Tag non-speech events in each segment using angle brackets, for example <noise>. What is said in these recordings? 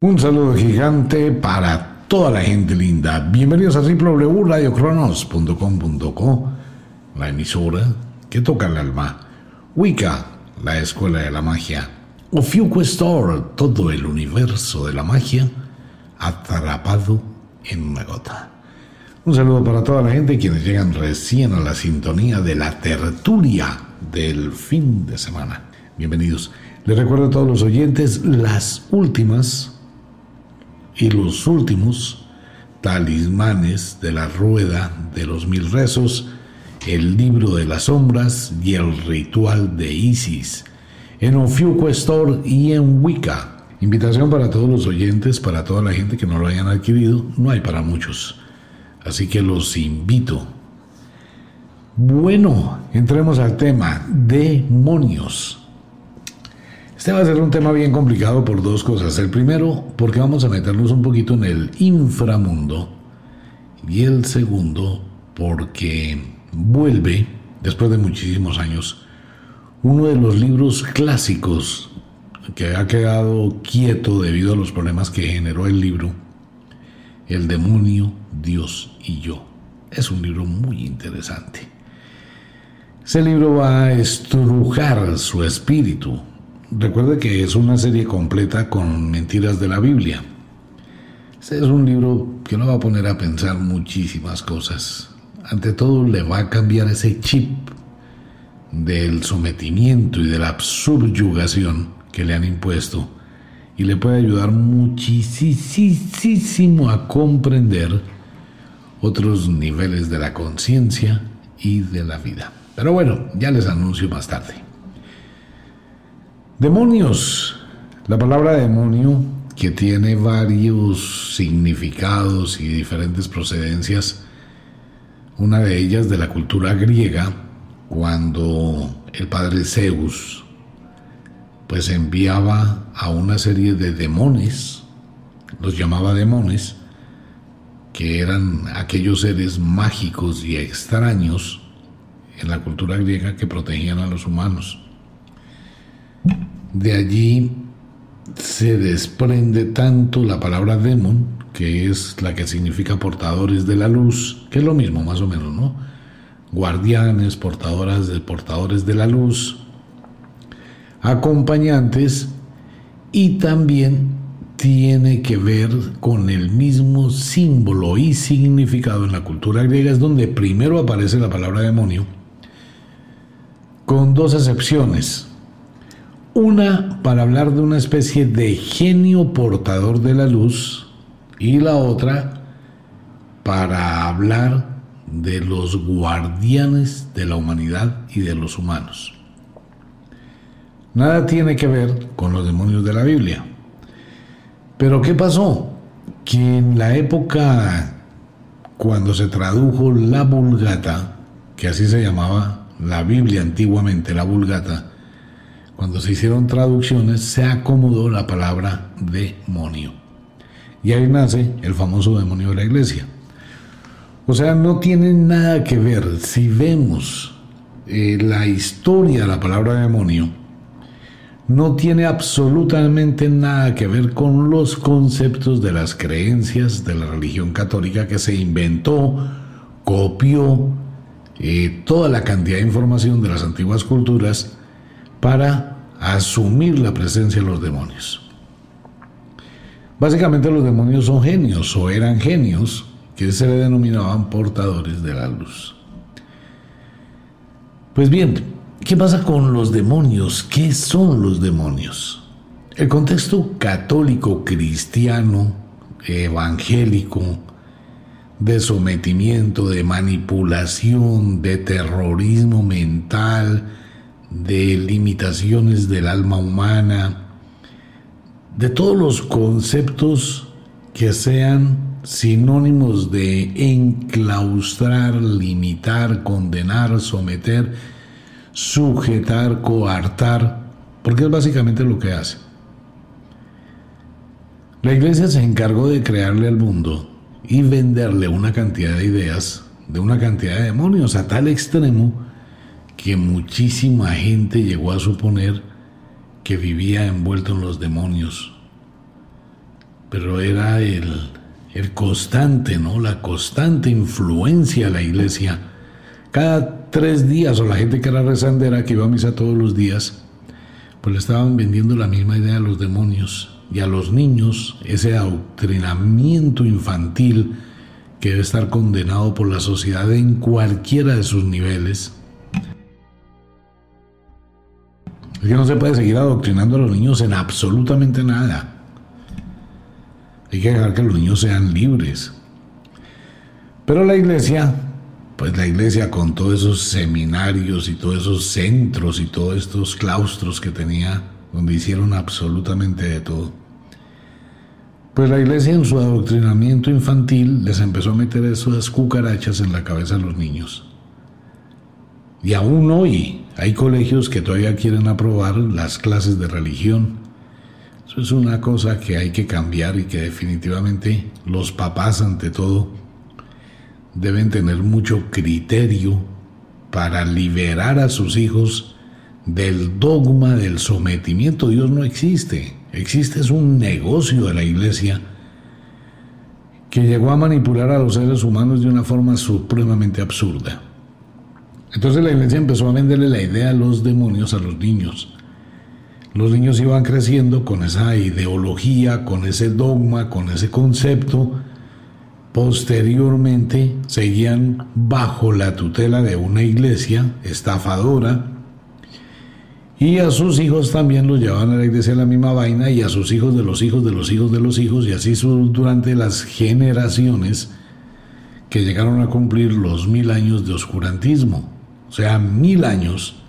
Un saludo gigante para toda la gente linda. Bienvenidos a www.radiocronos.com.co, la emisora que toca el alma. Wicca, la escuela de la magia. Ofiuquestor, todo el universo de la magia atrapado en una gota. Un saludo para toda la gente quienes llegan recién a la sintonía de la tertulia del fin de semana. Bienvenidos. Les recuerdo a todos los oyentes las últimas y los últimos talismanes de la rueda de los mil rezos, el libro de las sombras y el ritual de Isis, en Ofiuco Store y en Wicca. Invitación para todos los oyentes, para toda la gente que no lo hayan adquirido, no hay para muchos. Así que los invito. Bueno, entremos al tema, demonios. Este va a ser un tema bien complicado por dos cosas. El primero, porque vamos a meternos un poquito en el inframundo. Y el segundo, porque vuelve, después de muchísimos años, uno de los libros clásicos que ha quedado quieto debido a los problemas que generó el libro, El demonio, Dios y yo. Es un libro muy interesante. Ese libro va a estrujar su espíritu, Recuerde que es una serie completa con mentiras de la Biblia. Este es un libro que lo va a poner a pensar muchísimas cosas. Ante todo, le va a cambiar ese chip del sometimiento y de la subyugación que le han impuesto y le puede ayudar muchísimo a comprender otros niveles de la conciencia y de la vida. Pero bueno, ya les anuncio más tarde. Demonios. La palabra demonio, que tiene varios significados y diferentes procedencias, una de ellas de la cultura griega, cuando el padre Zeus pues enviaba a una serie de demonios, los llamaba demonios, que eran aquellos seres mágicos y extraños en la cultura griega que protegían a los humanos. De allí se desprende tanto la palabra demon, que es la que significa portadores de la luz, que es lo mismo más o menos, ¿no? Guardianes, portadoras de portadores de la luz, acompañantes y también tiene que ver con el mismo símbolo y significado en la cultura griega, es donde primero aparece la palabra demonio, con dos excepciones. Una para hablar de una especie de genio portador de la luz y la otra para hablar de los guardianes de la humanidad y de los humanos. Nada tiene que ver con los demonios de la Biblia. Pero ¿qué pasó? Que en la época cuando se tradujo la Vulgata, que así se llamaba la Biblia antiguamente, la Vulgata, cuando se hicieron traducciones, se acomodó la palabra demonio. Y ahí nace el famoso demonio de la iglesia. O sea, no tiene nada que ver. Si vemos eh, la historia de la palabra demonio, no tiene absolutamente nada que ver con los conceptos de las creencias de la religión católica que se inventó, copió eh, toda la cantidad de información de las antiguas culturas para asumir la presencia de los demonios. Básicamente los demonios son genios o eran genios que se le denominaban portadores de la luz. Pues bien, ¿qué pasa con los demonios? ¿Qué son los demonios? El contexto católico, cristiano, evangélico, de sometimiento, de manipulación, de terrorismo mental, de limitaciones del alma humana, de todos los conceptos que sean sinónimos de enclaustrar, limitar, condenar, someter, sujetar, coartar, porque es básicamente lo que hace. La iglesia se encargó de crearle al mundo y venderle una cantidad de ideas, de una cantidad de demonios a tal extremo que muchísima gente llegó a suponer que vivía envuelto en los demonios. pero era el, el constante, ¿no? La constante influencia de la iglesia. Cada tres días, o la gente que era rezandera, que iba a misa todos los días, pues le estaban vendiendo la misma idea a los demonios y a los niños, ese adoctrinamiento infantil que debe estar condenado por la sociedad en cualquiera de sus niveles. Es que no se puede seguir adoctrinando a los niños en absolutamente nada. Hay que dejar que los niños sean libres. Pero la iglesia, pues la iglesia con todos esos seminarios y todos esos centros y todos estos claustros que tenía, donde hicieron absolutamente de todo. Pues la iglesia en su adoctrinamiento infantil les empezó a meter esas cucarachas en la cabeza a los niños. Y aún hoy hay colegios que todavía quieren aprobar las clases de religión eso es una cosa que hay que cambiar y que definitivamente los papás ante todo deben tener mucho criterio para liberar a sus hijos del dogma del sometimiento. Dios no existe. Existe es un negocio de la iglesia que llegó a manipular a los seres humanos de una forma supremamente absurda. Entonces la iglesia empezó a venderle la idea a los demonios a los niños. Los niños iban creciendo con esa ideología, con ese dogma, con ese concepto. Posteriormente seguían bajo la tutela de una iglesia estafadora y a sus hijos también los llevaban a la iglesia la misma vaina y a sus hijos de los hijos de los hijos de los hijos y así durante las generaciones que llegaron a cumplir los mil años de oscurantismo. O sea, mil años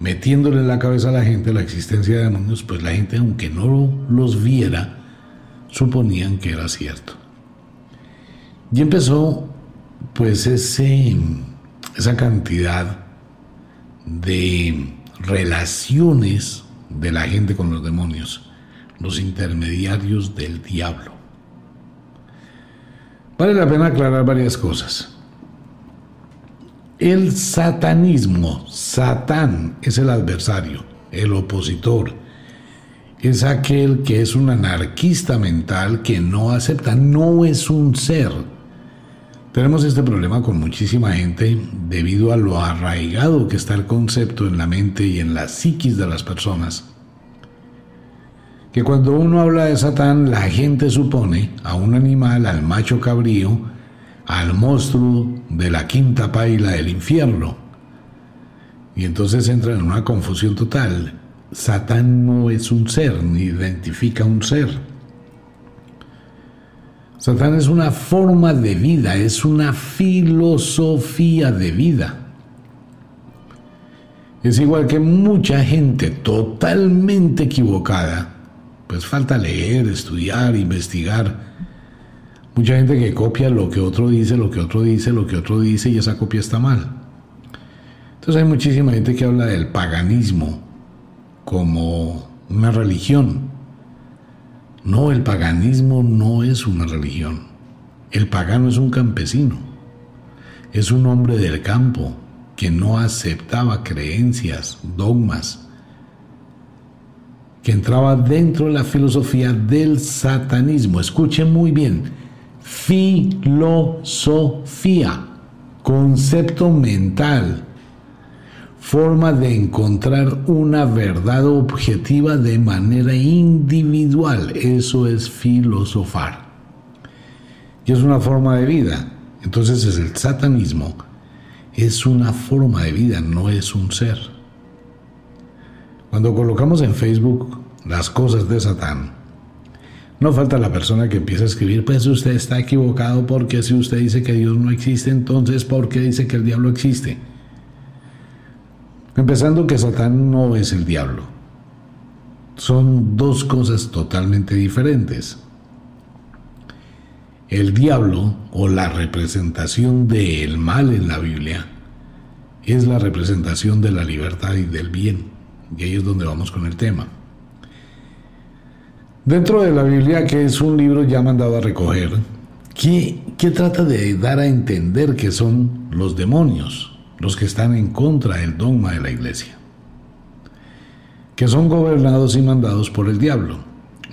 metiéndole en la cabeza a la gente la existencia de demonios, pues la gente, aunque no los viera, suponían que era cierto. Y empezó, pues, ese, esa cantidad de relaciones de la gente con los demonios, los intermediarios del diablo. Vale la pena aclarar varias cosas. El satanismo, Satán es el adversario, el opositor. Es aquel que es un anarquista mental que no acepta, no es un ser. Tenemos este problema con muchísima gente debido a lo arraigado que está el concepto en la mente y en la psiquis de las personas. Que cuando uno habla de Satán, la gente supone a un animal, al macho cabrío, al monstruo de la quinta paila del infierno. Y entonces entra en una confusión total. Satán no es un ser, ni identifica un ser. Satán es una forma de vida, es una filosofía de vida. Es igual que mucha gente totalmente equivocada, pues falta leer, estudiar, investigar Mucha gente que copia lo que otro dice, lo que otro dice, lo que otro dice y esa copia está mal. Entonces hay muchísima gente que habla del paganismo como una religión. No, el paganismo no es una religión. El pagano es un campesino. Es un hombre del campo que no aceptaba creencias, dogmas, que entraba dentro de la filosofía del satanismo. Escuchen muy bien, filosofía, concepto mental, forma de encontrar una verdad objetiva de manera individual. Eso es filosofar. Y es una forma de vida. Entonces es el satanismo. Es una forma de vida, no es un ser. Cuando colocamos en Facebook las cosas de Satán, no falta la persona que empieza a escribir, pues usted está equivocado porque si usted dice que Dios no existe, entonces ¿por qué dice que el diablo existe? Empezando que Satán no es el diablo. Son dos cosas totalmente diferentes. El diablo o la representación del mal en la Biblia es la representación de la libertad y del bien. Y ahí es donde vamos con el tema. Dentro de la Biblia, que es un libro ya mandado a recoger, ¿qué, trata de dar a entender que son los demonios, los que están en contra del dogma de la iglesia? Que son gobernados y mandados por el diablo.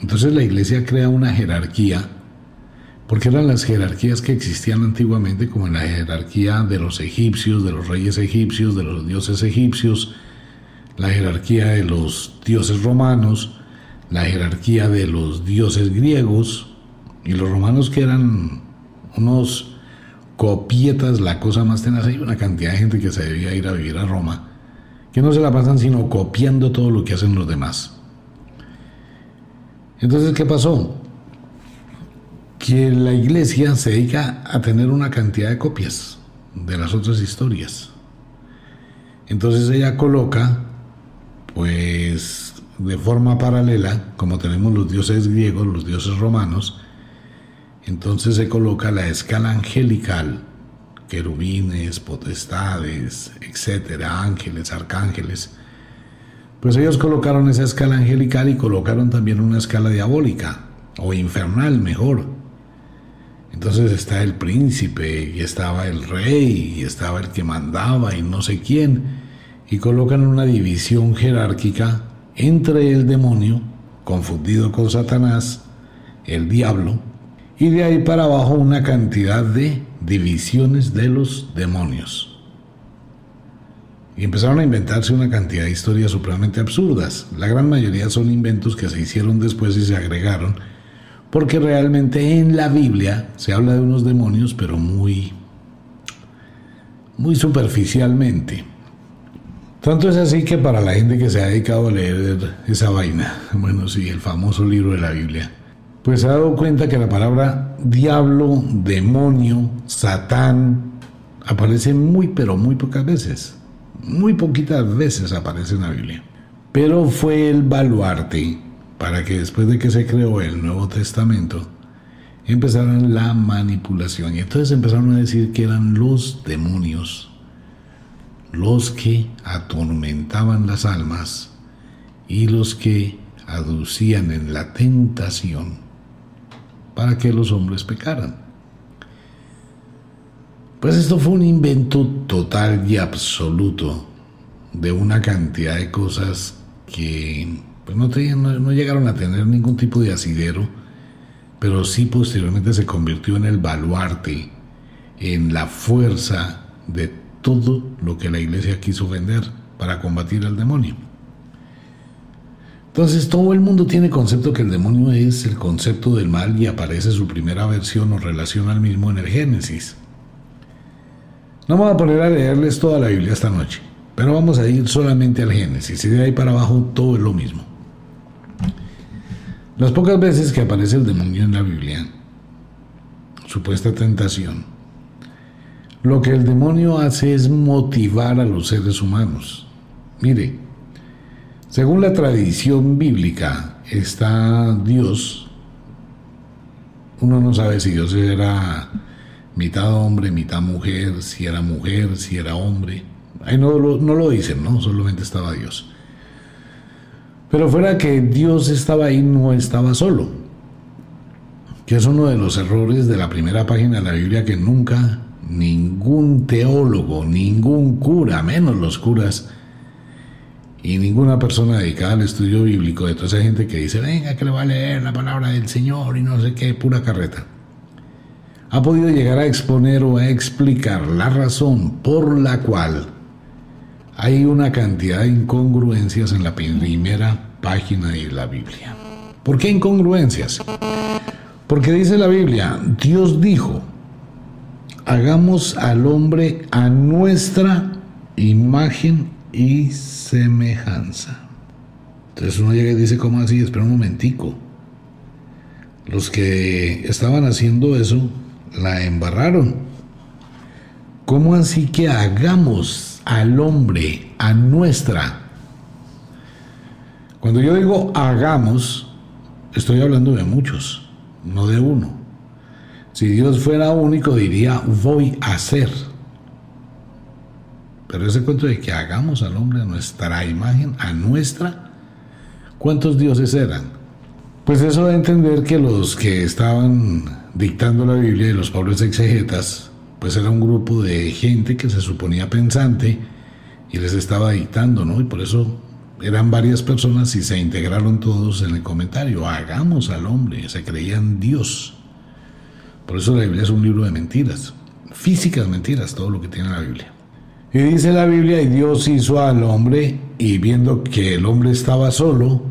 Entonces la iglesia crea una jerarquía, porque eran las jerarquías que existían antiguamente, como en la jerarquía de los egipcios, de los reyes egipcios, de los dioses egipcios, la jerarquía de los dioses romanos, la jerarquía de los dioses griegos, y los romanos que eran unos copietas, la cosa más tenaz, hay una cantidad de gente que se debía ir a vivir a Roma, que no se la pasan sino copiando todo lo que hacen los demás. Entonces, ¿qué pasó? Que la iglesia se dedica a tener una cantidad de copias de las otras historias. Entonces ella coloca, pues, de forma paralela, como tenemos los dioses griegos, los dioses romanos, entonces se coloca la escala angelical, querubines, potestades, etcétera, ángeles, arcángeles, pues ellos colocaron esa escala angelical y colocaron también una escala diabólica, o infernal mejor. Entonces está el príncipe, y estaba el rey, y estaba el que mandaba, y no sé quién, y colocan una división jerárquica entre el demonio, confundido con Satanás, el diablo, y de ahí para abajo una cantidad de divisiones de los demonios y empezaron a inventarse una cantidad de historias supremamente absurdas. La gran mayoría son inventos que se hicieron después y se agregaron, porque realmente en la Biblia se habla de unos demonios, pero muy, muy superficialmente. Tanto es así que para la gente que se ha dedicado a leer esa vaina, bueno, sí, el famoso libro de la Biblia, pues se ha dado cuenta que la palabra diablo, demonio, satán, aparece muy, pero muy pocas veces muy poquitas veces aparece en la Biblia. Pero fue el baluarte para que después de que se creó el Nuevo Testamento, empezaran la manipulación. Y entonces empezaron a decir que eran los demonios los que atormentaban las almas y los que aducían en la tentación para que los hombres pecaran. Pues esto fue un invento total y absoluto de una cantidad de cosas que pues no, no, llegaron a tener ningún tipo de asidero, pero sí posteriormente se convirtió en el baluarte, en la fuerza de todo lo que la iglesia quiso vender para combatir al demonio. Entonces todo el mundo tiene concepto que el demonio es el concepto del mal y aparece su primera versión o relación al mismo en el Génesis. No vamos a poner a leerles toda la Biblia esta noche, pero vamos a ir solamente al Génesis y de ahí para abajo todo es lo mismo. Las pocas veces que aparece el demonio en la Biblia, supuesta tentación, lo que el demonio hace es motivar a los seres humanos. Mire, según la tradición bíblica, está Dios. Uno no sabe si Dios era mitad hombre, mitad mujer, si era mujer, si era hombre. Ahí no lo, dicen, ¿no? Solamente estaba Dios. Pero fuera que Dios estaba ahí, no estaba solo. Que es uno de los errores de la primera página de la Biblia que nunca ningún teólogo, ningún cura, menos los curas, y ninguna persona dedicada al estudio bíblico, de toda esa gente que dice, venga, que le va a leer la palabra del Señor y no sé qué, pura carreta ha podido llegar a exponer o a explicar la razón por la cual hay una cantidad de incongruencias en la primera página de la Biblia. ¿Por qué incongruencias? Porque dice la Biblia, Dios dijo, hagamos al hombre a nuestra imagen y semejanza. Entonces uno llega y dice, ¿cómo así? Espera un momentico. Los que estaban haciendo eso la embarraron. ¿Cómo así que hagamos al hombre a nuestra? Cuando yo digo hagamos, estoy hablando de muchos, no de uno. Si Dios fuera único, diría voy a hacer. Pero ese cuento de que hagamos al hombre a nuestra imagen, a nuestra, ¿cuántos dioses eran? Pues eso de entender que los que estaban dictando la Biblia y los pobres exegetas, pues era un grupo de gente que se suponía pensante y les estaba dictando, ¿no? Y por eso eran varias personas y se integraron todos en el comentario. Hagamos al hombre, se creían Dios. Por eso la Biblia es un libro de mentiras, físicas mentiras, todo lo que tiene la Biblia. Y dice la Biblia, y Dios hizo al hombre, y viendo que el hombre estaba solo,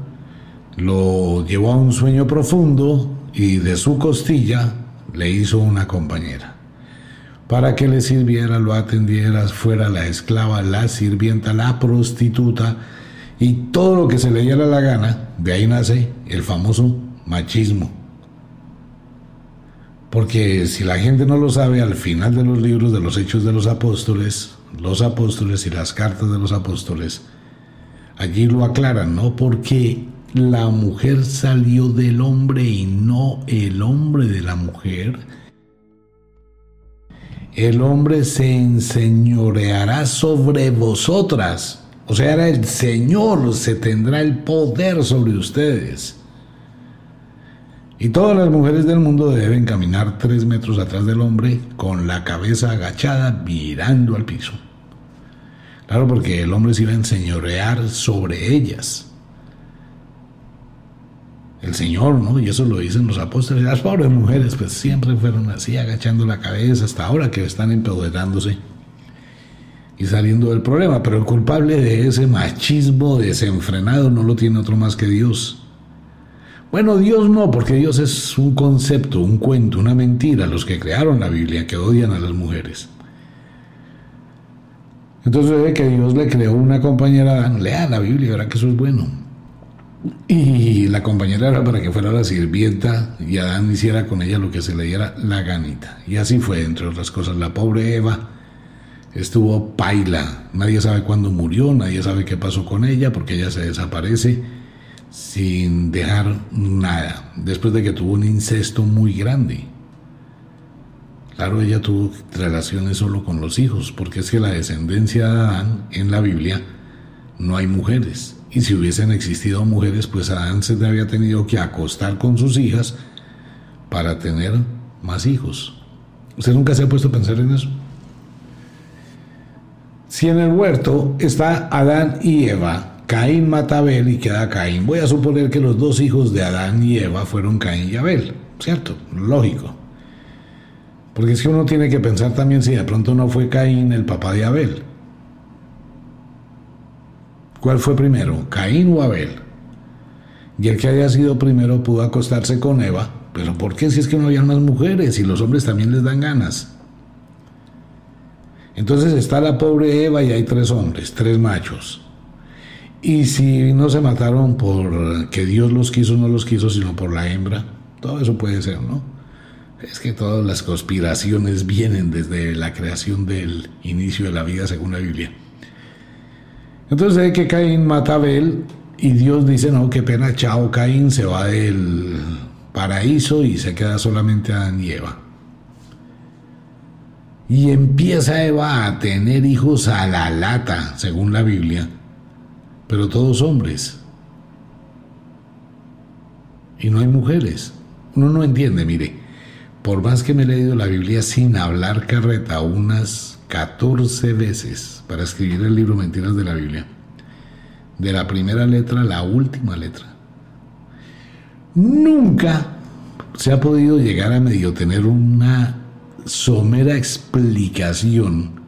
lo llevó a un sueño profundo, y de su costilla le hizo una compañera para que le sirviera, lo atendiera, fuera la esclava, la sirvienta, la prostituta y todo lo que se le diera la gana, de ahí nace el famoso machismo. Porque si la gente no lo sabe, al final de los libros de los hechos de los apóstoles, los apóstoles y las cartas de los apóstoles, allí lo aclaran, ¿no? Porque la mujer salió del hombre y no el hombre de la mujer el hombre se enseñoreará sobre vosotras. O sea, el Señor se tendrá el poder sobre ustedes. Y todas las mujeres del mundo deben caminar tres metros atrás del hombre con la cabeza agachada mirando al piso. Claro, porque el hombre se iba a enseñorear sobre ellas el Señor, ¿no? Y eso lo dicen los apóstoles. Las pobres mujeres, pues siempre fueron así, agachando la cabeza hasta ahora que están empoderándose y saliendo del problema. Pero el culpable de ese machismo desenfrenado no lo tiene otro más que Dios. Bueno, Dios no, porque Dios es un concepto, un cuento, una mentira, los que crearon la Biblia, que odian a las mujeres. Entonces ve que Dios le creó una compañera, lea la Biblia, verá que eso es bueno. Y la compañera era para que fuera la sirvienta y Adán hiciera con ella lo que se le diera la ganita. Y así fue, entre otras cosas. La pobre Eva estuvo paila. Nadie sabe cuándo murió, nadie sabe qué pasó con ella porque ella se desaparece sin dejar nada. Después de que tuvo un incesto muy grande. Claro, ella tuvo relaciones solo con los hijos, porque es que la descendencia de Adán en la Biblia no hay mujeres y si hubiesen existido mujeres, pues Adán se había tenido que acostar con sus hijas para tener más hijos. ¿Usted nunca se ha puesto a pensar en eso? Si en el huerto está Adán y Eva, Caín mata a Abel y queda Caín. Voy a suponer que los dos hijos de Adán y Eva fueron Caín y Abel, ¿cierto? Lógico. Porque es que uno tiene que pensar también si de pronto no fue Caín el papá de Abel. ¿Cuál fue primero, Caín o Abel? Y el que haya sido primero pudo acostarse con Eva, pero ¿por qué si es que no había más mujeres y los hombres también les dan ganas? Entonces está la pobre Eva y hay tres hombres, tres machos. Y si no se mataron por que Dios los quiso no los quiso, sino por la hembra, todo eso puede ser, ¿no? Es que todas las conspiraciones vienen desde la creación del inicio de la vida según la Biblia. Entonces ve que Caín mata a Abel y Dios dice, no, qué pena, chao, Caín se va del paraíso y se queda solamente Adán y Eva. Y empieza Eva a tener hijos a la lata, según la Biblia, pero todos hombres. Y no hay mujeres. Uno no entiende, mire, por más que me he leído la Biblia sin hablar carreta unas 14 veces para escribir el libro Mentiras de la Biblia. De la primera letra a la última letra. Nunca se ha podido llegar a medio tener una somera explicación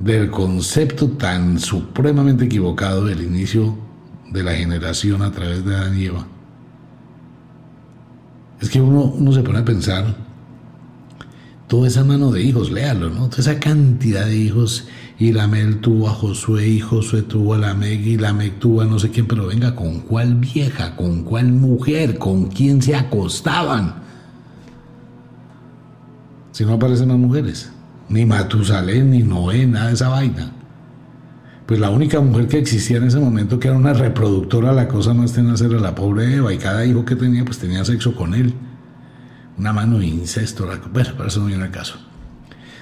del concepto tan supremamente equivocado del inicio de la generación a través de Adán y Eva. Es que uno, uno se pone a pensar toda esa mano de hijos, léalo, ¿no? Toda esa cantidad de hijos. Y Lamel tuvo a Josué, y Josué tuvo a Lameg, y Lameg tuvo a no sé quién, pero venga, ¿con cuál vieja? ¿Con cuál mujer? ¿Con quién se acostaban? Si no aparecen más mujeres. Ni Matusalén, ni Noé, nada de esa vaina. Pues la única mujer que existía en ese momento, que era una reproductora, la cosa más tenaz era la pobre Eva, y cada hijo que tenía, pues tenía sexo con él una mano de incesto. Bueno, para eso no viene el caso.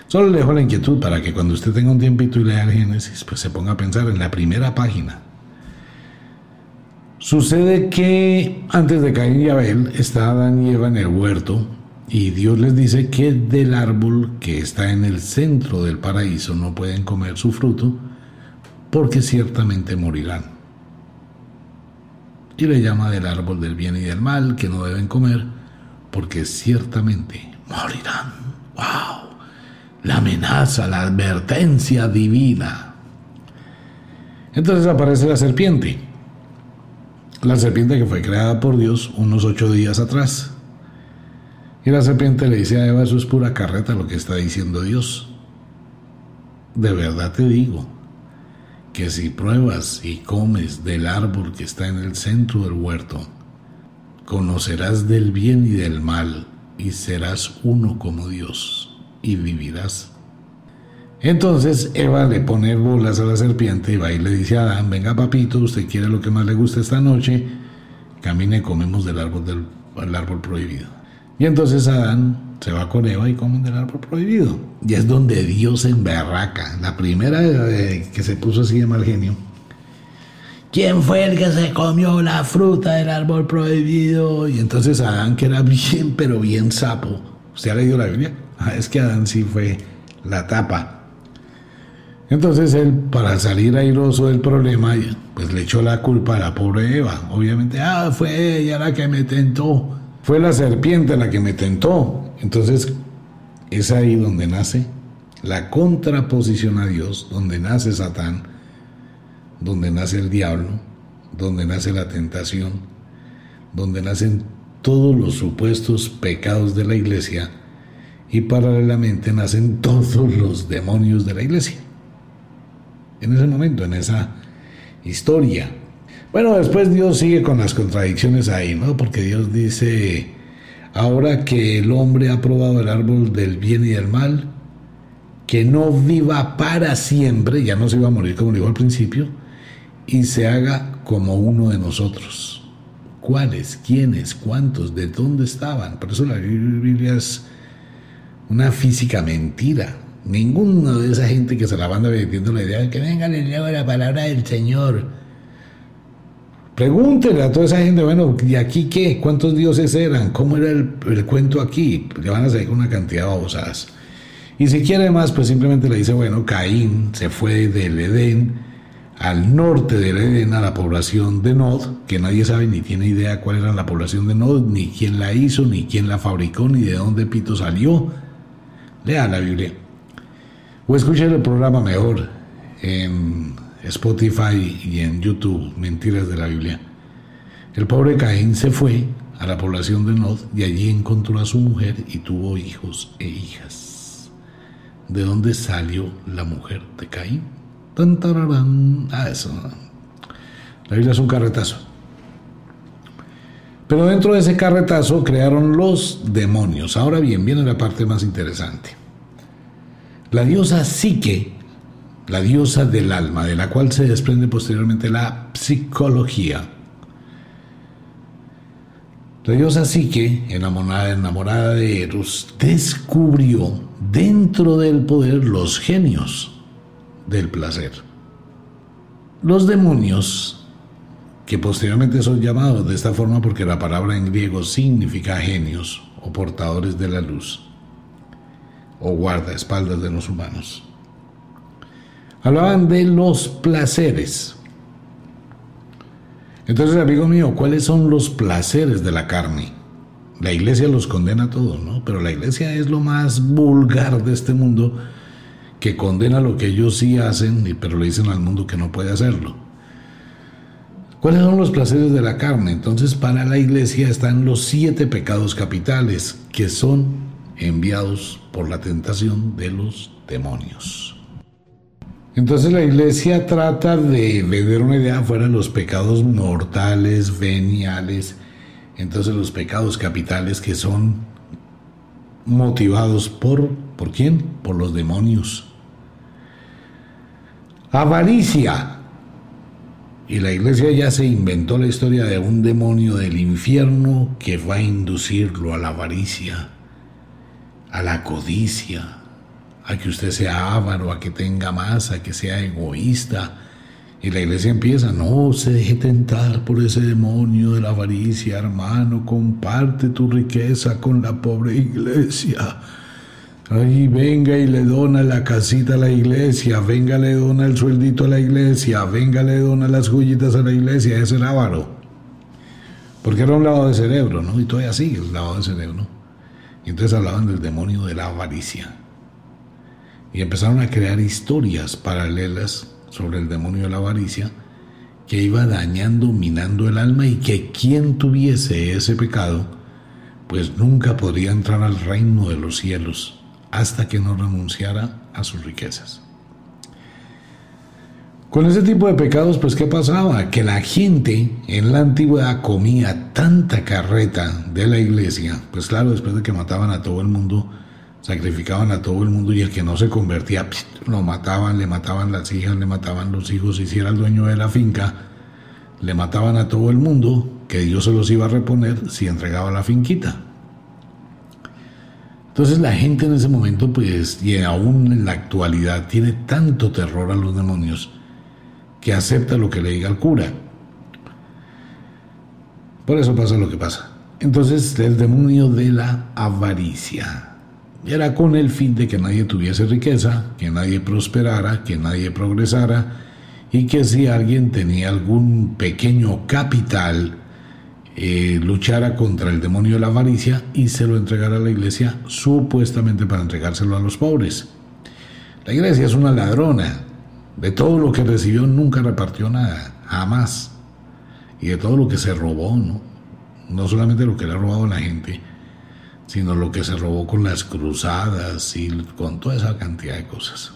Solo le dejo la inquietud para que cuando usted tenga un tiempito y lea el Génesis, pues se ponga a pensar en la primera página. Sucede que antes de Caín y Abel está Adán y Eva en el huerto y Dios les dice que del árbol que está en el centro del paraíso no pueden comer su fruto porque ciertamente morirán. Y le llama del árbol del bien y del mal que no deben comer, porque ciertamente morirán. ¡Wow! La amenaza, la advertencia divina. Entonces aparece la serpiente. La serpiente que fue creada por Dios unos ocho días atrás. Y la serpiente le dice a Eva, eso es pura carreta lo que está diciendo Dios. De verdad te digo que si pruebas y comes del árbol que está en el centro del huerto, conocerás del bien y del mal y serás uno como Dios y vivirás. Entonces Eva le pone bolas a la serpiente y va y le dice a Adán, venga papito, usted quiere lo que más le gusta esta noche, camine comemos del árbol, del árbol prohibido. Y entonces Adán se va con Eva y comen del árbol prohibido. Y es donde Dios se emberraca. La primera que se puso así de mal genio. ¿Quién fue el que se comió la fruta del árbol prohibido? Y entonces Adán, que era bien, pero bien sapo. ¿Usted ha leído la Biblia? Ah, es que Adán sí fue la tapa. Entonces él, para salir airoso del problema, pues le echó la culpa a la pobre Eva. Obviamente, ah, fue ella la que me tentó. Fue la serpiente la que me tentó. Entonces, es ahí donde nace la contraposición a Dios, donde nace Satán, donde nace el diablo, donde nace la tentación, donde nacen todos los supuestos pecados de la iglesia y paralelamente nacen <laughs> todos los demonios de la iglesia. En ese momento, en esa historia. Bueno, después Dios sigue con las contradicciones ahí, ¿no? Porque Dios dice, ahora que el hombre ha probado el árbol del bien y del mal, que no viva para siempre, ya no se iba a morir como dijo al principio, y se haga como uno de nosotros. ¿Cuáles? ¿Quiénes? ¿Cuántos? ¿De dónde estaban? Por eso la Biblia es una física mentira. Ninguno de esa gente que se la banda vendiendo la idea de que venga le leo la palabra del Señor Pregúntele a toda esa gente, bueno, ¿y aquí qué? ¿Cuántos dioses eran? ¿Cómo era el, cuento aquí? Le van a salir una cantidad de babosadas. Y si quiere más, pues simplemente le dice, bueno, Caín se fue del Edén al norte del Edén a la población de Nod, que nadie sabe ni tiene idea cuál era la población de Nod, ni quién la hizo, ni quién la fabricó, ni de dónde Pito salió. Lea la Biblia. O escuche el programa mejor en Spotify y en YouTube, Mentiras de la Biblia. El pobre Caín se fue a la población de Nod y allí encontró a su mujer y tuvo hijos e hijas. ¿De dónde salió la mujer de Caín? Tan, Ah, eso. La Biblia es un carretazo. Pero dentro de ese carretazo crearon los demonios. Ahora bien, viene la parte más interesante. La diosa Psique la diosa del alma, de la cual se desprende posteriormente la psicología. La diosa Psique, enamorada, enamorada de Eros, descubrió dentro del poder los genios del placer. Los demonios, que posteriormente son llamados de esta forma porque la palabra en griego significa genios o portadores de la luz o guardaespaldas de los humanos Hablaban de los placeres. Entonces, amigo mío, ¿cuáles son los placeres de la carne? La iglesia los condena a todos, ¿no? Pero la iglesia es lo más vulgar de este mundo que condena lo que ellos sí hacen, pero le dicen al mundo que no puede hacerlo. ¿Cuáles son los placeres de la carne? Entonces, para la iglesia están los siete pecados capitales que son enviados por la tentación de los demonios. Entonces la iglesia trata de vender una idea fuera de los pecados mortales, veniales, entonces los pecados capitales que son motivados por, ¿por quién? Por los demonios. Avaricia. Y la iglesia ya se inventó la historia de un demonio del infierno que va a inducirlo a la avaricia, a la codicia, a que usted sea avaro, a que tenga más, a que sea egoísta. Y la iglesia empieza, no se deje tentar por ese demonio de la avaricia, hermano, comparte tu riqueza con la pobre iglesia. Ay, venga y le dona la casita a la iglesia, venga le dona el sueldito a la iglesia, venga le dona las joyitas a la iglesia, ese era avaro. Porque era un lavado de cerebro, ¿no? Y todavía sigue el lavado de cerebro. Y entonces hablaban del demonio de la avaricia. Y empezaron a crear historias paralelas sobre el demonio de la avaricia que iba dañando, minando el alma y que quien tuviese ese pecado, pues nunca podría entrar al reino de los cielos hasta que no renunciara a sus riquezas. Con ese tipo de pecados, pues ¿qué pasaba? Que la gente en la antigüedad comía tanta carreta de la iglesia, pues claro, después de que mataban a todo el mundo, sacrificaban a todo el mundo y el que no se convertía, lo mataban, le mataban las hijas, le mataban los hijos, si era el dueño de la finca, le mataban a todo el mundo, que Dios se los iba a reponer si entregaba la finquita. Entonces la gente en ese momento, pues, y aún en la actualidad, tiene tanto terror a los demonios que acepta lo que le diga el cura. Por eso pasa lo que pasa. Entonces el demonio de la avaricia era con el fin de que nadie tuviese riqueza, que nadie prosperara, que nadie progresara y que si alguien tenía algún pequeño capital, eh, luchara contra el demonio de la avaricia y se lo entregara a la iglesia supuestamente para entregárselo a los pobres. La iglesia es una ladrona. De todo lo que recibió nunca repartió nada, jamás. Y de todo lo que se robó, ¿no? No solamente lo que le ha robado a la gente, sino lo que se robó con las cruzadas y con toda esa cantidad de cosas.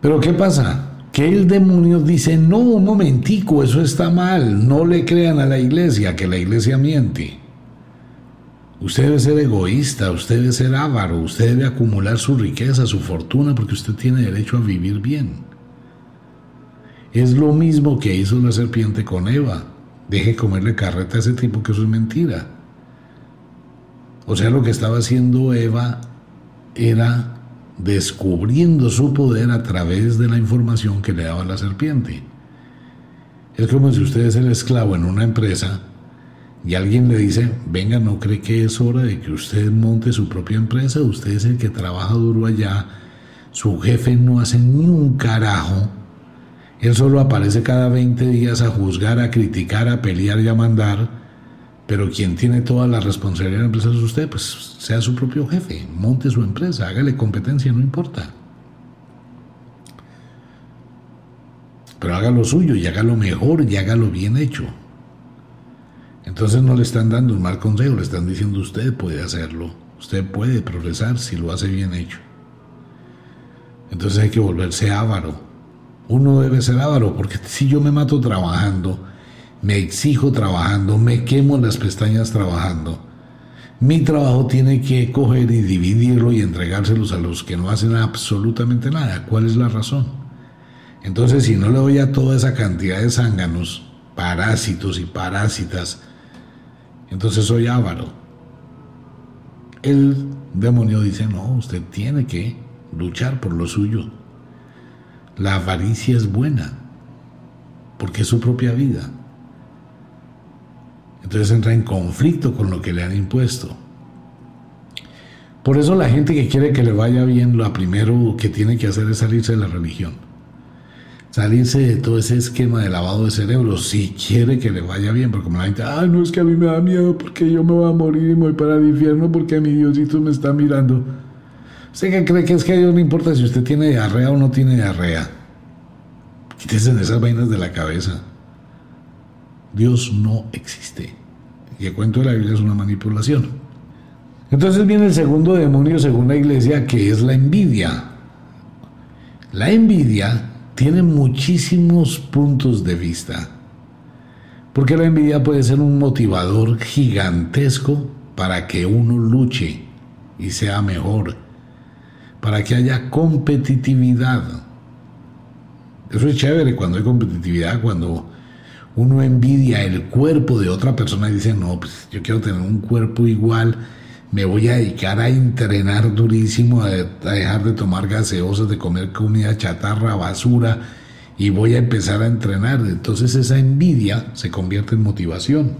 Pero ¿qué pasa? que el demonio dice, no, un momentico, eso está mal, no le crean a la iglesia, que la iglesia miente. Usted debe ser egoísta, usted debe ser avaro, usted debe acumular su riqueza, su fortuna, porque usted tiene derecho a vivir bien. Es lo mismo que hizo la serpiente con Eva. Deje comerle carreta a ese tipo, que eso es mentira. O sea, lo que estaba haciendo Eva era descubriendo su poder a través de la información que le daba la serpiente. Es como si usted es el esclavo en una empresa y alguien le dice, venga, ¿no cree que es hora de que usted monte su propia empresa? Usted es el que trabaja duro allá, su jefe no hace ni un carajo, él solo aparece cada 20 días a juzgar, a criticar, a pelear y a mandar pero quien tiene toda la responsabilidad de la empresa es usted, pues sea su propio jefe, monte su empresa, hágale competencia, no importa. Pero haga lo suyo y hágalo mejor y hágalo bien hecho. Entonces no le están dando un mal consejo, le están diciendo usted puede hacerlo, usted puede progresar si lo hace bien hecho. Entonces hay que volverse avaro. Uno debe ser avaro, porque si yo me mato trabajando, me exijo trabajando, me quemo las pestañas trabajando. Mi trabajo tiene que coger y dividirlo y entregárselos a los que no hacen absolutamente nada. ¿Cuál es la razón? Entonces, si no le doy a toda esa cantidad de zánganos, parásitos y parásitas, entonces soy avaro. El demonio dice, no, usted tiene que luchar por lo suyo. La avaricia es buena, porque es su propia vida. Entonces entra en conflicto con lo que le han impuesto. Por eso la gente que quiere que le vaya bien, lo primero que tiene que hacer es salirse de la religión. Salirse de todo ese esquema de lavado de cerebro, si quiere que le vaya bien, porque como la gente, ay, no es que a mí me da miedo porque yo me voy a morir y me voy para el infierno porque mi Diosito me está mirando. ¿Usted qué cree que es que a Dios no importa si usted tiene diarrea o no tiene diarrea? Quítese esas vainas de la cabeza. Dios no existe. Y el cuento de la Biblia es una manipulación. Entonces viene el segundo demonio según la iglesia, que es la envidia. La envidia tiene muchísimos puntos de vista. Porque la envidia puede ser un motivador gigantesco para que uno luche y sea mejor, para que haya competitividad. Eso es chévere cuando hay competitividad, cuando uno envidia el cuerpo de otra persona y dice, no, pues yo quiero tener un cuerpo igual, me voy a dedicar a entrenar durísimo, a, dejar de tomar gaseosas, de comer comida chatarra, basura, y voy a empezar a entrenar. Entonces esa envidia se convierte en motivación.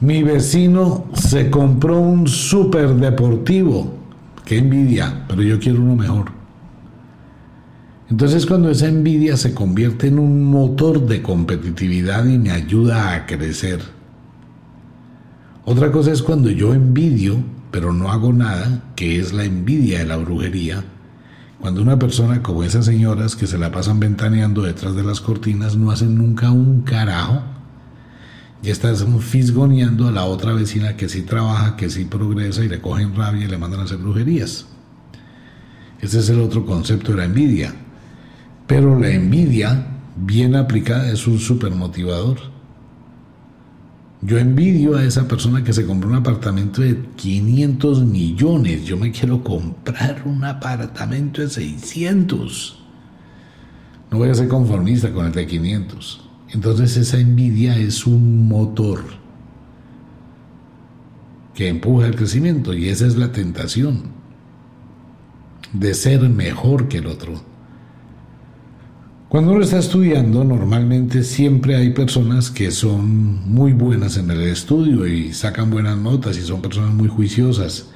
Mi vecino se compró un super deportivo. Qué envidia, pero yo quiero uno mejor. Entonces cuando esa envidia se convierte en un motor de competitividad y me ayuda a crecer. Otra cosa es cuando yo envidio, pero no hago nada, que es la envidia de la brujería. Cuando una persona como esas señoras que se la pasan ventaneando detrás de las cortinas no hacen nunca un carajo, ya estás fisgoneando a la otra vecina que sí trabaja, que sí progresa y le cogen rabia y le mandan a hacer brujerías. Ese es el otro concepto de la envidia. Pero la envidia, bien aplicada, es un supermotivador. Yo envidio a esa persona que se compró un apartamento de 500 millones. Yo me quiero comprar un apartamento de 600. No voy a ser conformista con el de 500. Entonces esa envidia es un motor que empuja el crecimiento y esa es la tentación de ser mejor que el otro. Cuando uno está estudiando, normalmente siempre hay personas que son muy buenas en el estudio y sacan buenas notas y son personas muy juiciosas.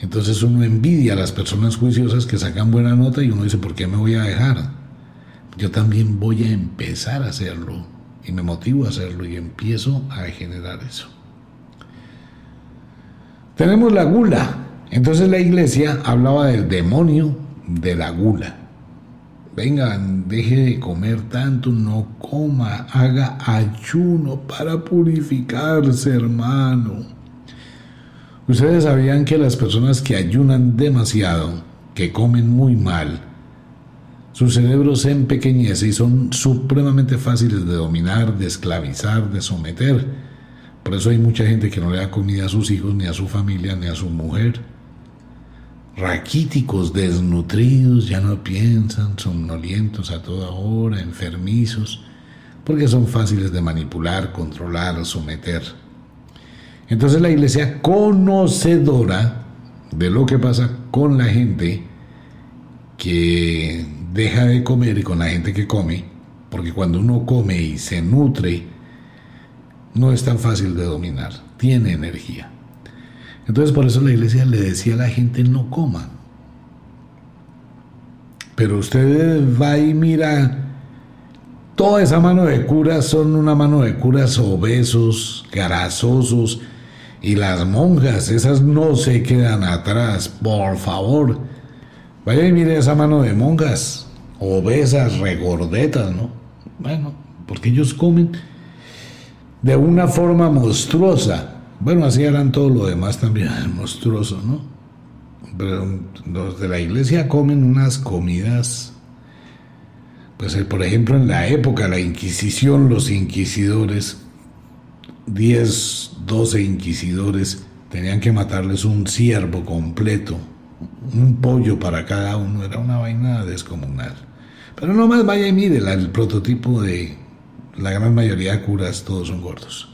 Entonces uno envidia a las personas juiciosas que sacan buena nota y uno dice, ¿por qué me voy a dejar? Yo también voy a empezar a hacerlo y me motivo a hacerlo y empiezo a generar eso. Tenemos la gula. Entonces la iglesia hablaba del demonio de la gula vengan, deje de comer tanto, no coma, haga ayuno para purificarse, hermano. Ustedes sabían que las personas que ayunan demasiado, que comen muy mal, su cerebro se empequeñece y son supremamente fáciles de dominar, de esclavizar, de someter. Por eso hay mucha gente que no le da comida a sus hijos, ni a su familia, ni a su mujer raquíticos, desnutridos, ya no piensan, somnolientos a toda hora, enfermizos, porque son fáciles de manipular, controlar, someter. Entonces la iglesia conocedora de lo que pasa con la gente que deja de comer y con la gente que come, porque cuando uno come y se nutre, no es tan fácil de dominar, tiene energía. Entonces por eso la iglesia le decía a la gente no coma. Pero usted va y mira, toda esa mano de curas son una mano de curas obesos, grasosos, y las monjas, esas no se quedan atrás, por favor. Vaya y mire esa mano de monjas, obesas, regordetas, ¿no? Bueno, porque ellos comen de una forma monstruosa. Bueno, así eran todo lo demás también, <laughs> monstruoso, ¿no? Pero los de la iglesia comen unas comidas, pues eh, por ejemplo en la época, la Inquisición, los inquisidores, 10, 12 inquisidores, tenían que matarles un ciervo completo, un pollo para cada uno, era una vaina descomunal. Pero no más vaya y mire, el prototipo de la gran mayoría de curas, todos son gordos.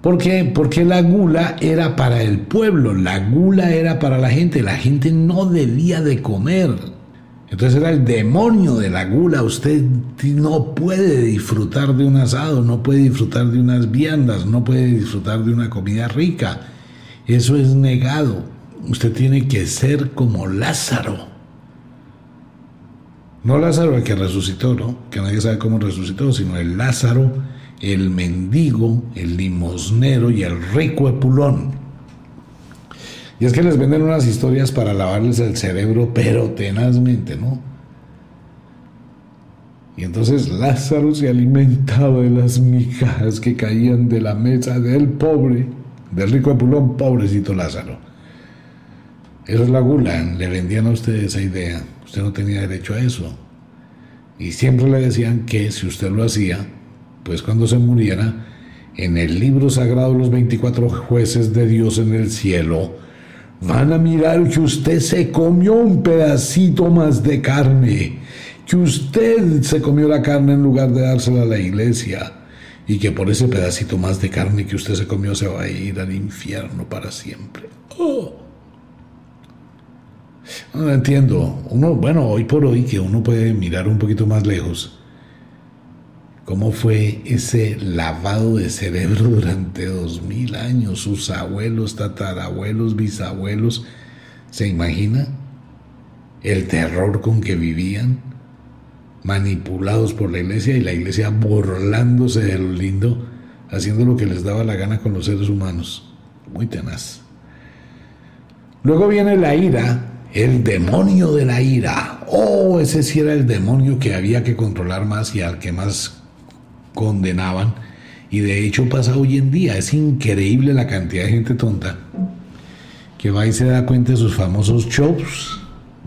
¿Por qué? Porque la gula era para el pueblo, la gula era para la gente, la gente no debía de comer. Entonces era el demonio de la gula. Usted no puede disfrutar de un asado, no puede disfrutar de unas viandas, no puede disfrutar de una comida rica. Eso es negado. Usted tiene que ser como Lázaro. No Lázaro el que resucitó, ¿no? Que nadie sabe cómo resucitó, sino el Lázaro el mendigo, el limosnero y el rico epulón. Y es que les venden unas historias para lavarles el cerebro, pero tenazmente, ¿no? Y entonces Lázaro se alimentaba de las migajas que caían de la mesa del pobre, del rico epulón, pobrecito Lázaro. Eso es la gula, le vendían a usted esa idea. Usted no tenía derecho a eso. Y siempre le decían que si usted lo hacía, pues cuando se muriera, en el libro sagrado los 24 jueces de Dios en el cielo, van a mirar que usted se comió un pedacito más de carne, que usted se comió la carne en lugar de dársela a la iglesia, y que por ese pedacito más de carne que usted se comió se va a ir al infierno para siempre. Oh. No entiendo. Uno, bueno, hoy por hoy que uno puede mirar un poquito más lejos cómo fue ese lavado de cerebro <laughs> durante dos mil años, sus abuelos, tatarabuelos, bisabuelos, ¿se imagina? El terror con que vivían, manipulados por la iglesia y la iglesia burlándose de lo lindo, haciendo lo que les daba la gana con los seres humanos. Muy tenaz. Luego viene la ira, el demonio de la ira. Oh, ese sí era el demonio que había que controlar más y al que más condenaban. Y de hecho pasa hoy en día. Es increíble la cantidad de gente tonta que va y se da cuenta de sus famosos shows.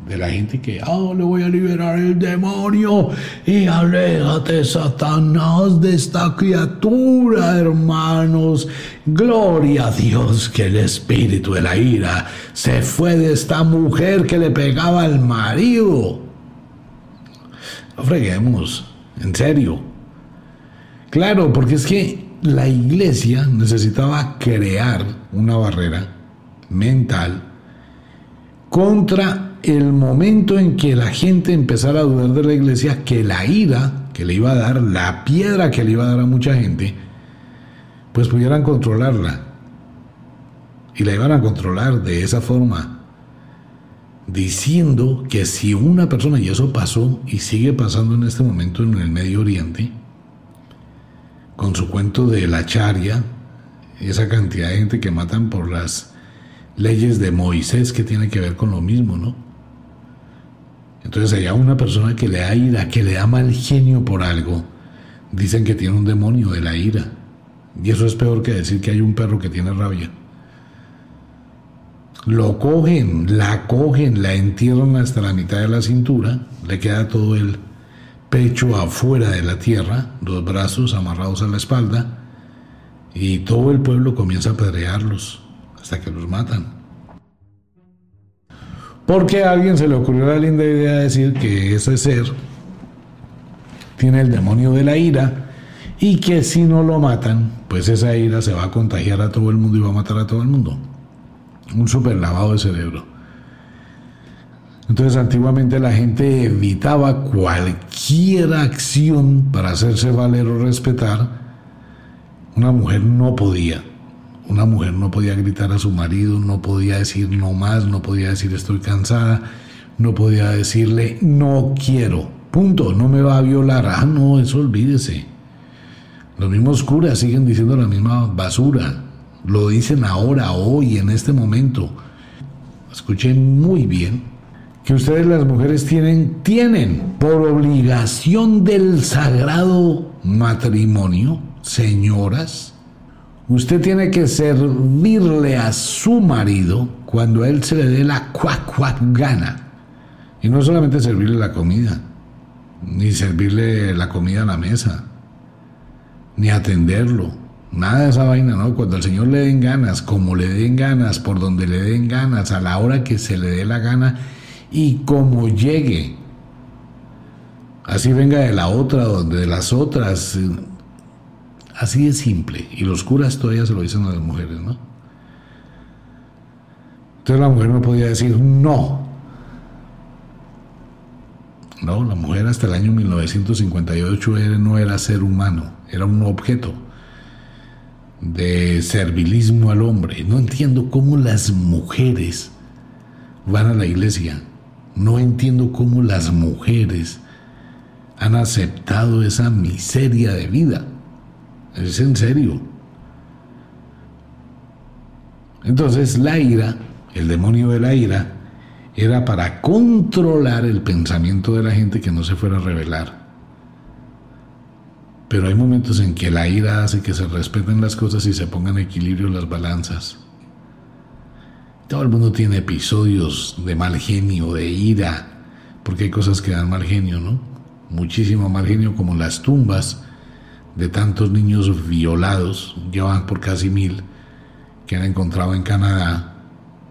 De la gente que, oh, le voy a liberar el demonio y aléjate, Satanás, de esta criatura, hermanos. Gloria a Dios que el espíritu de la ira se fue de esta mujer que le pegaba al marido. No freguemos, en serio. Claro, porque es que la iglesia necesitaba crear una barrera mental contra el momento en que la gente empezara a dudar de la iglesia, que la ira que le iba a dar, la piedra que le iba a dar a mucha gente, pues pudieran controlarla. Y la iban a controlar de esa forma, diciendo que si una persona, y eso pasó y sigue pasando en este momento en el Medio Oriente, con su cuento de la charia, esa cantidad de gente que matan por las leyes de Moisés que tiene que ver con lo mismo, ¿no? Entonces allá una persona que le da ira, que le da mal genio por algo, dicen que tiene un demonio de la ira. Y eso es peor que decir que hay un perro que tiene rabia. Lo cogen, la cogen, la entierran hasta la mitad de la cintura, le queda todo el pecho afuera de la tierra, dos brazos amarrados a la espalda, y todo el pueblo comienza a apedrearlos hasta que los matan. Porque a alguien se le ocurrió la linda idea de decir que ese ser tiene el demonio de la ira y que si no lo matan, pues esa ira se va a contagiar a todo el mundo y va a matar a todo el mundo. Un super lavado de cerebro. Entonces antiguamente la gente evitaba cualquier acción para hacerse valer o respetar. Una mujer no podía. Una mujer no podía gritar a su marido, no podía decir no más, no podía decir estoy cansada, no podía decirle no quiero. Punto, no me va a violar. Ah, no, eso olvídese. Los mismos curas siguen diciendo la misma basura. Lo dicen ahora, hoy, en este momento. Escuchen muy bien que ustedes las mujeres tienen, tienen por obligación del sagrado matrimonio, señoras, usted tiene que servirle a su marido cuando él se le dé la cuac cuac gana. Y no solamente servirle la comida, ni servirle la comida a la mesa, ni atenderlo. Nada de esa vaina, ¿no? Cuando al Señor le den ganas, como le den ganas, por donde le den ganas, a la hora que se le dé la gana, y como llegue. Así venga de la otra o de las otras. Así de simple. Y los curas todavía se lo dicen a las mujeres, ¿no? Entonces la mujer no podía decir no. No, la mujer hasta el año 1958 no era ser humano, era un objeto de servilismo al hombre. No entiendo cómo las mujeres van a la iglesia no entiendo cómo las mujeres han aceptado esa miseria de vida. Es en serio. Entonces la ira, el demonio de la ira, era para controlar el pensamiento de la gente que no se fuera a rebelar. Pero hay momentos en que la ira hace que se respeten las cosas y se pongan en equilibrio las balanzas. Todo el mundo tiene episodios de mal genio, de ira, porque hay cosas que dan mal genio, ¿no? Muchísimo mal genio, como las tumbas de tantos niños violados, llevan por casi mil, que han encontrado en Canadá,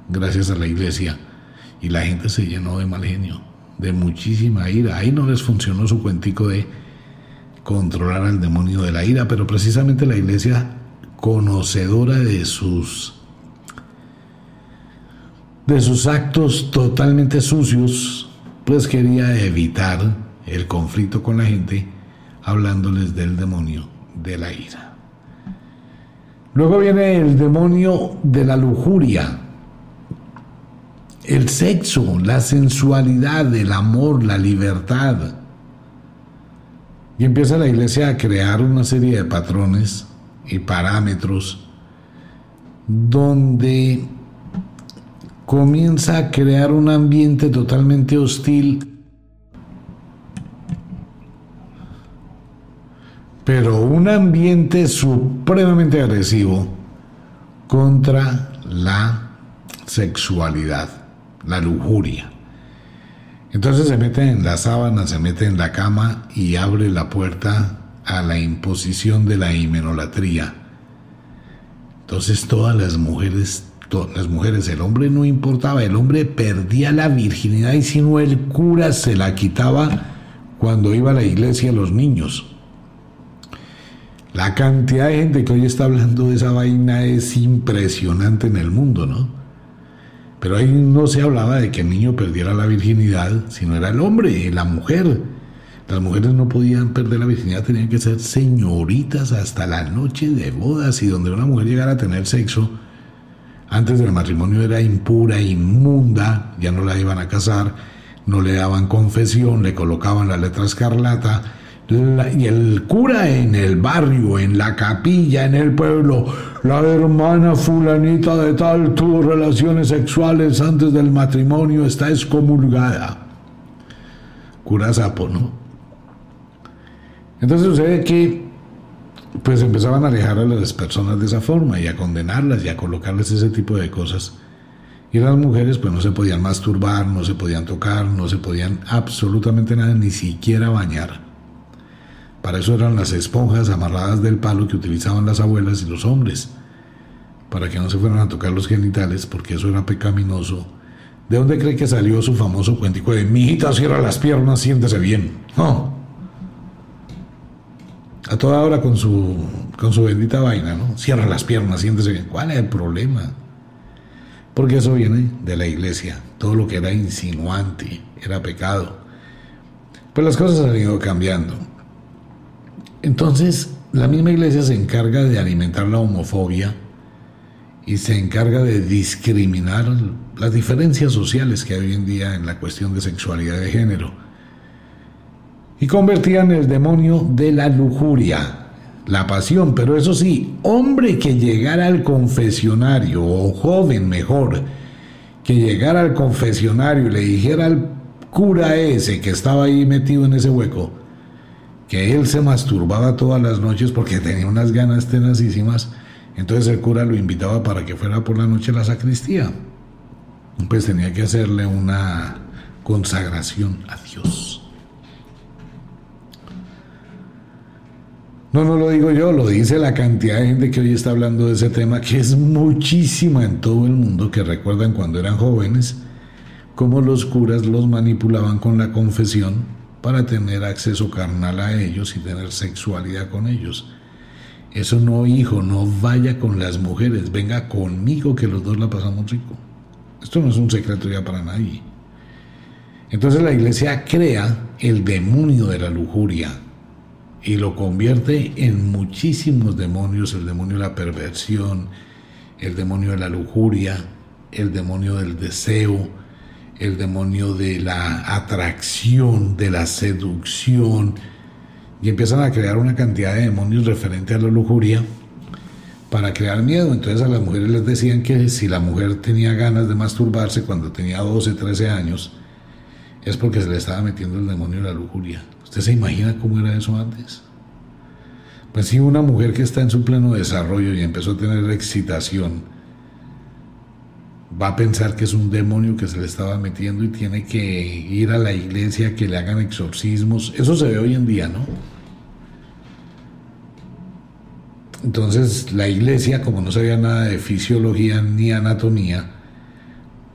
gracias a la iglesia, y la gente se llenó de mal genio, de muchísima ira. Ahí no les funcionó su cuentico de controlar al demonio de la ira, pero precisamente la iglesia, conocedora de sus de sus actos totalmente sucios, pues quería evitar el conflicto con la gente, hablándoles del demonio de la ira. Luego viene el demonio de la lujuria, el sexo, la sensualidad, el amor, la libertad. Y empieza la iglesia a crear una serie de patrones y parámetros donde comienza a crear un ambiente totalmente hostil, pero un ambiente supremamente agresivo contra la sexualidad, la lujuria. Entonces se mete en la sábana, se mete en la cama y abre la puerta a la imposición de la himenolatría. Entonces todas las mujeres las mujeres, el hombre no importaba, el hombre perdía la virginidad y si no el cura se la quitaba cuando iba a la iglesia los niños. La cantidad de gente que hoy está hablando de esa vaina es impresionante en el mundo, ¿no? Pero ahí no se hablaba de que el niño perdiera la virginidad, sino era el hombre, la mujer. Las mujeres no podían perder la virginidad, tenían que ser señoritas hasta la noche de bodas y donde una mujer llegara a tener sexo, antes del matrimonio era impura, inmunda, ya no la iban a casar, no le daban confesión, le colocaban la letra escarlata. y el cura en el barrio, en la capilla, en el pueblo, la hermana fulanita de tal tuvo relaciones sexuales antes del matrimonio, está excomulgada. Cura sapo, ¿no? Entonces sucede que pues empezaban a alejar a las personas de esa forma y a condenarlas y a colocarles ese tipo de cosas. Y las mujeres pues no se podían masturbar, no se podían tocar, no se podían absolutamente nada, ni siquiera bañar. Para eso eran las esponjas amarradas del palo que utilizaban las abuelas y los hombres, para que no se fueran a tocar los genitales, porque eso era pecaminoso. ¿De dónde cree que salió su famoso cuentico de, mijita, cierra las piernas, siéntese bien? No, a toda hora con su, con su bendita vaina, ¿no? Cierra las piernas, siéntese bien. ¿Cuál es el problema? Porque eso viene de la iglesia. Todo lo que era insinuante era pecado. Pues las cosas han ido cambiando. Entonces, la misma iglesia se encarga de alimentar la homofobia y se encarga de discriminar las diferencias sociales que hay hoy en día en la cuestión de sexualidad de género y convertían el demonio de la lujuria, la pasión, pero eso sí, hombre que llegara al confesionario, o joven mejor, que llegara al confesionario y le dijera al cura ese que estaba ahí metido en ese hueco, que él se masturbaba todas las noches porque tenía unas ganas tenacísimas, entonces el cura lo invitaba para que fuera por la noche a la sacristía. Pues tenía que hacerle una consagración a Dios. No, no lo digo yo, lo dice la cantidad de gente que hoy está hablando de ese tema, que es muchísima en todo el mundo, que recuerdan cuando eran jóvenes, cómo los curas los manipulaban con la confesión para tener acceso carnal a ellos y tener sexualidad con ellos. Eso no, hijo, no vaya con las mujeres, venga conmigo que los dos la pasamos rico. Esto no es un secreto ya para nadie. Entonces la iglesia crea el demonio de la lujuria, y lo convierte en muchísimos demonios, el demonio de la perversión, el demonio de la lujuria, el demonio del deseo, el demonio de la atracción, de la seducción, y empiezan a crear una cantidad de demonios referente a la lujuria para crear miedo. Entonces a las mujeres les decían que si la mujer tenía ganas de masturbarse cuando tenía 12, 13 años, es porque se le estaba metiendo el demonio de la lujuria. ¿Usted se imagina cómo era eso antes? Pues si una mujer que está en su pleno desarrollo y empezó a tener excitación, va a pensar que es un demonio que se le estaba metiendo y tiene que ir a la iglesia que le hagan exorcismos. Eso se ve hoy en día, ¿no? Entonces la iglesia, como no sabía nada de fisiología ni anatomía,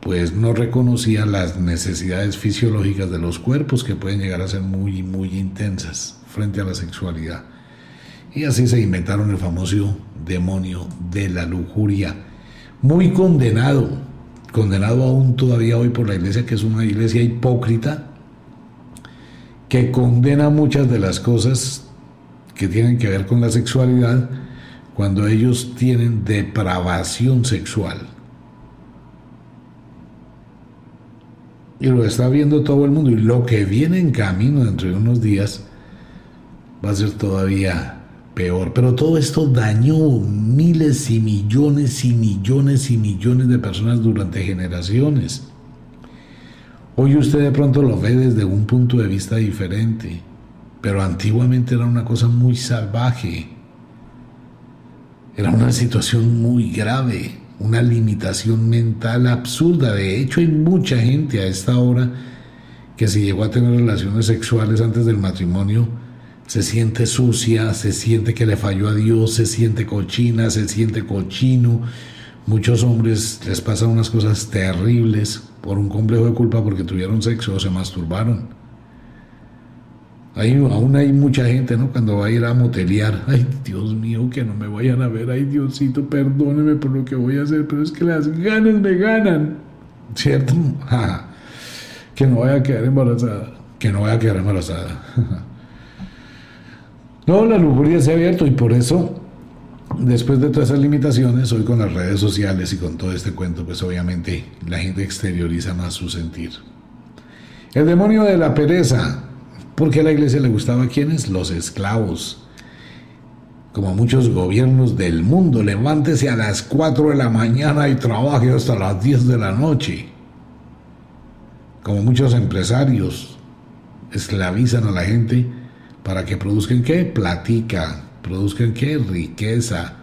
pues no reconocía las necesidades fisiológicas de los cuerpos que pueden llegar a ser muy, muy intensas frente a la sexualidad. Y así se inventaron el famoso demonio de la lujuria, muy condenado, condenado aún todavía hoy por la iglesia, que es una iglesia hipócrita, que condena muchas de las cosas que tienen que ver con la sexualidad cuando ellos tienen depravación sexual. Y lo está viendo todo el mundo. Y lo que viene en camino dentro de unos días va a ser todavía peor. Pero todo esto dañó miles y millones y millones y millones de personas durante generaciones. Hoy usted de pronto lo ve desde un punto de vista diferente, pero antiguamente era una cosa muy salvaje. Era una situación muy grave, una limitación mental absurda. De hecho, hay mucha gente a esta hora que si llegó a tener relaciones sexuales antes del matrimonio, se siente sucia, se siente que le falló a Dios, se siente cochina, se siente cochino. Muchos hombres les pasan unas cosas terribles por un complejo de culpa porque tuvieron sexo o se masturbaron. Ahí, aún hay mucha gente, ¿no? Cuando va a ir a motelear, <laughs> ay Dios mío, que no me vayan a ver, ay Diosito, perdóneme por lo que voy a hacer, pero es que las ganas me ganan, ¿cierto? <laughs> Que no vaya a quedar embarazada, que no vaya a quedar embarazada. <laughs> no, la lujuria se ha abierto y por eso Después de todas esas limitaciones, hoy con las redes sociales y con todo este cuento, pues obviamente la gente exterioriza más su sentir. El demonio de la pereza. ¿Por qué a la iglesia le gustaba a quiénes? Los esclavos. Como muchos gobiernos del mundo, levántese a las 4 de la mañana y trabaje hasta las 10 de la noche. Como muchos empresarios esclavizan a la gente para que produzcan qué? Platica, produzcan qué riqueza.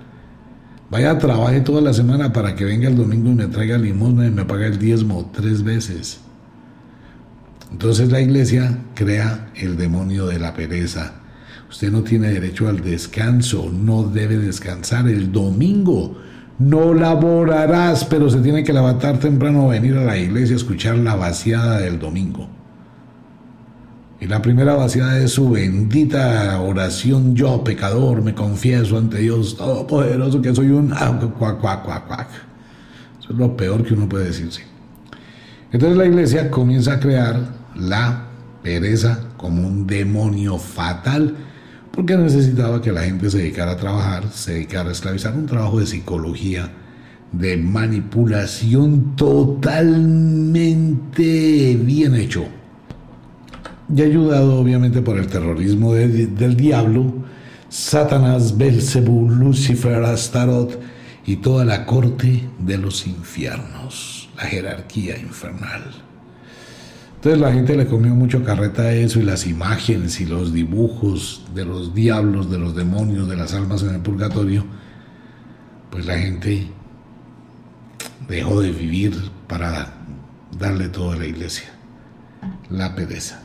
Vaya, trabaje toda la semana para que venga el domingo y me traiga limosna y me pague el diezmo tres veces. Entonces la iglesia crea el demonio de la pereza. Usted no tiene derecho al descanso, no debe descansar el domingo. No laborarás, pero se tiene que levantar temprano venir a la iglesia a escuchar la vaciada del domingo. Y la primera vaciada es su bendita oración, yo pecador, me confieso ante Dios Todopoderoso que soy un... Cuac. Eso es lo peor que uno puede decirse. Entonces la iglesia comienza a crear la pereza como un demonio fatal porque necesitaba que la gente se dedicara a trabajar, se dedicara a esclavizar, un trabajo de psicología, de manipulación totalmente bien hecho y ayudado obviamente por el terrorismo del diablo, Satanás, Belzebú, Lucifer, Astaroth y toda la corte de los infiernos, la jerarquía infernal. Entonces la gente le comió mucho carreta a eso y las imágenes y los dibujos de los diablos, de los demonios, de las almas en el purgatorio, pues la gente dejó de vivir para darle todo a la iglesia, la pereza.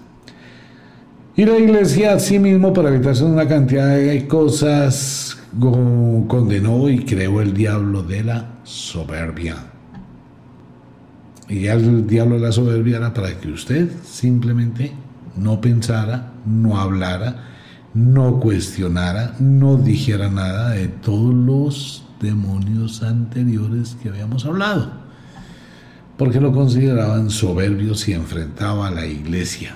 Y la iglesia, asimismo, para evitarse una cantidad de cosas, condenó y creó el diablo de la soberbia. Y el diablo la soberbia era para que usted simplemente no pensara, no hablara, no cuestionara, no dijera nada de todos los demonios anteriores que habíamos hablado, porque lo consideraban soberbios y enfrentaba a la iglesia.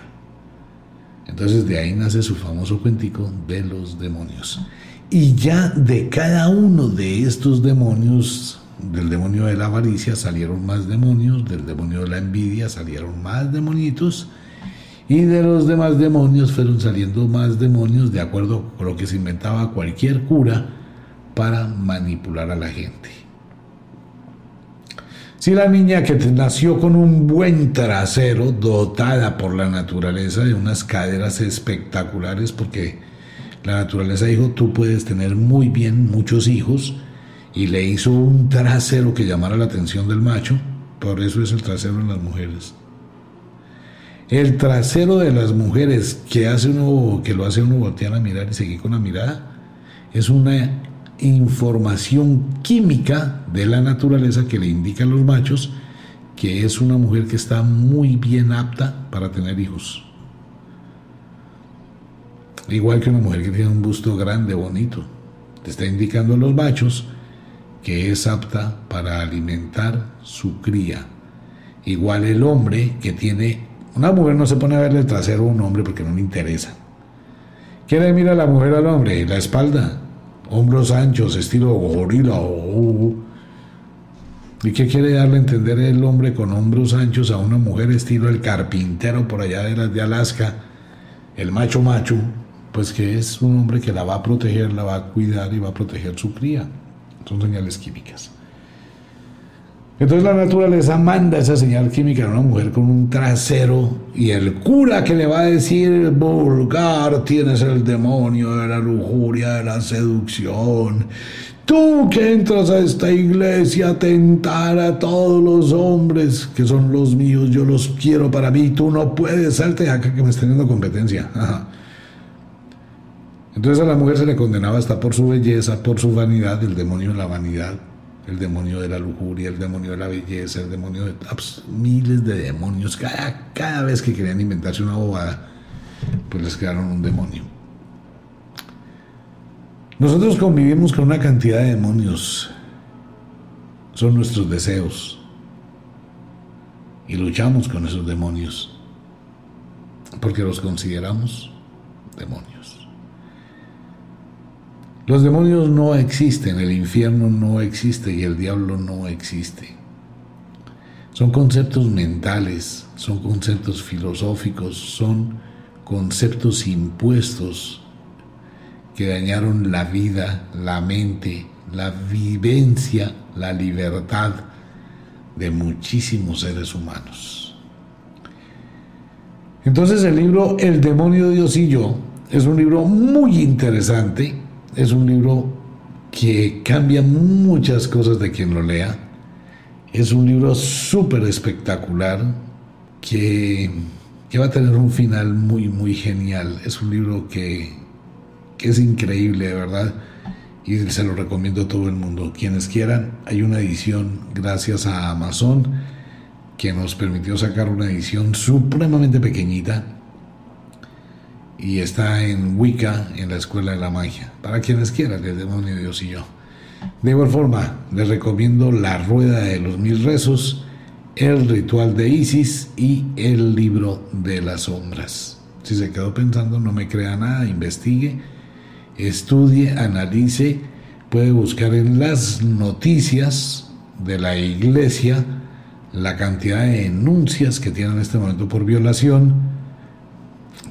Entonces de ahí nace su famoso cuentico de los demonios. Y ya de cada uno de estos demonios, del demonio de la avaricia salieron más demonios, del demonio de la envidia salieron más demonitos, y de los demás demonios fueron saliendo más demonios de acuerdo con lo que se inventaba cualquier cura para manipular a la gente. Si la niña que nació con un buen trasero, dotada por la naturaleza de unas caderas espectaculares, porque la naturaleza dijo, tú puedes tener muy bien muchos hijos, y le hizo un trasero que llamara la atención del macho, por eso es el trasero en las mujeres. El trasero de las mujeres que hace uno, que lo hace uno voltear a mirar y seguir con la mirada, es una información química de la naturaleza que le indica a los machos que es una mujer que está muy bien apta para tener hijos. Igual que una mujer que tiene un busto grande, bonito. Te está indicando a los machos que es apta para alimentar su cría. Igual el hombre que tiene... Una mujer no se pone a verle el trasero a un hombre porque no le interesa. ¿Qué le mira la mujer al hombre? La espalda, hombros anchos, estilo gorila. Oh. ¿Y qué quiere darle a entender el hombre con hombros anchos a una mujer estilo el carpintero por allá de de Alaska, el macho macho? Pues que es un hombre que la va a proteger, la va a cuidar y va a proteger su cría. Son señales químicas. Entonces la naturaleza manda esa señal química a una mujer con un trasero y el cura que le va a decir, vulgar, tienes el demonio de la lujuria, de la seducción. Tú que entras a esta iglesia a tentar a todos los hombres que son los míos, yo los quiero para mí, tú no puedes salte acá que me estén dando competencia. Entonces a la mujer se le condenaba hasta por su belleza, por su vanidad, el demonio de la vanidad el demonio de la lujuria, el demonio de la belleza, el demonio de pues, miles de demonios. Cada, cada vez que querían inventarse una bobada, pues les crearon un demonio. Nosotros convivimos con una cantidad de demonios. Son nuestros deseos. Y luchamos con esos demonios. Porque los consideramos demonios. Los demonios no existen, el infierno no existe y el diablo no existe. Son conceptos mentales, son conceptos filosóficos, son conceptos impuestos que dañaron la vida, la mente, la vivencia, la libertad de muchísimos seres humanos. Entonces el libro El demonio Dios y yo es un libro muy interesante es un libro que cambia muchas cosas de quien lo lea. Es un libro súper espectacular que, que, va a tener un final muy, muy genial. Es un libro que, que es increíble, de verdad. Y se lo recomiendo a todo el mundo. Quienes quieran, hay una edición gracias a Amazon que nos permitió sacar una edición supremamente pequeñita y está en Wicca, en la Escuela de la Magia, para quienes quieran, el demonio Dios y yo. De igual forma, les recomiendo La Rueda de los Mil Rezos, El Ritual de Isis y El Libro de las Sombras. Si se quedó pensando, no me crea nada, investigue, estudie, analice, puede buscar en las noticias de la iglesia la cantidad de denuncias que tiene en este momento por violación,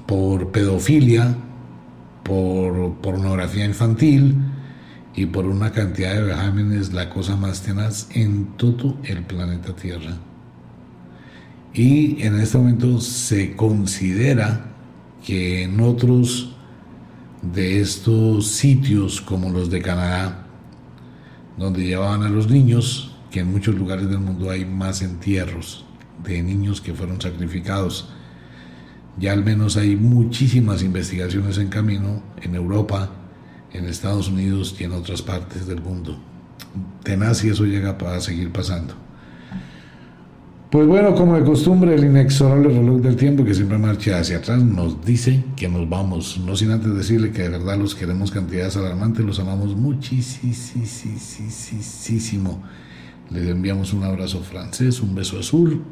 por pedofilia, por pornografía infantil y por una cantidad de vejámenes, la cosa más tenaz en todo el planeta Tierra. Y en este momento se considera que en otros de estos sitios como los de Canadá, donde llevaban a los niños, que en muchos lugares del mundo hay más entierros de niños que fueron sacrificados ya al menos hay muchísimas investigaciones en camino en Europa, en Estados Unidos y en otras partes del mundo. Tenaz y eso llega para seguir pasando. Pues bueno, como de costumbre, el inexorable reloj del tiempo que siempre marcha hacia atrás nos dice que nos vamos, no sin antes decirle que de verdad los queremos cantidades alarmantes, los amamos muchísimo. Les enviamos un abrazo francés, un beso azul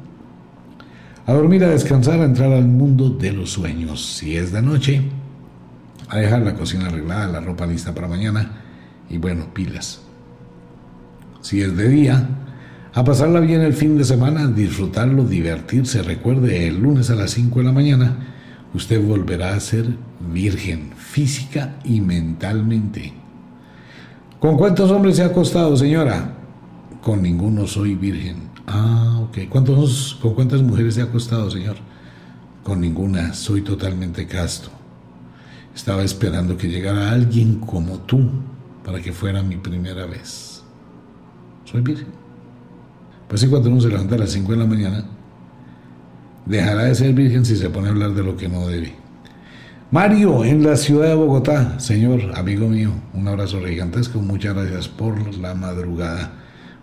a dormir, a descansar, a entrar al mundo de los sueños. Si es de noche, a dejar la cocina arreglada, la ropa lista para mañana y bueno, pilas. Si es de día, a pasarla bien el fin de semana, disfrutarlo, divertirse. Recuerde, el lunes a las 5 de la mañana, usted volverá a ser virgen física y mentalmente. ¿Con cuántos hombres se ha acostado, señora? Con ninguno soy virgen. Ah, ok. ¿Cuántos, ¿Con cuántas mujeres se ha acostado, señor? Con ninguna, soy totalmente casto. Estaba esperando que llegara alguien como tú para que fuera mi primera vez. Soy virgen. Pues sí, cuando uno se levanta a las 5 de la mañana, dejará de ser virgen si se pone a hablar de lo que no debe. Mario, en la ciudad de Bogotá, señor, amigo mío, un abrazo gigantesco, muchas gracias por la madrugada.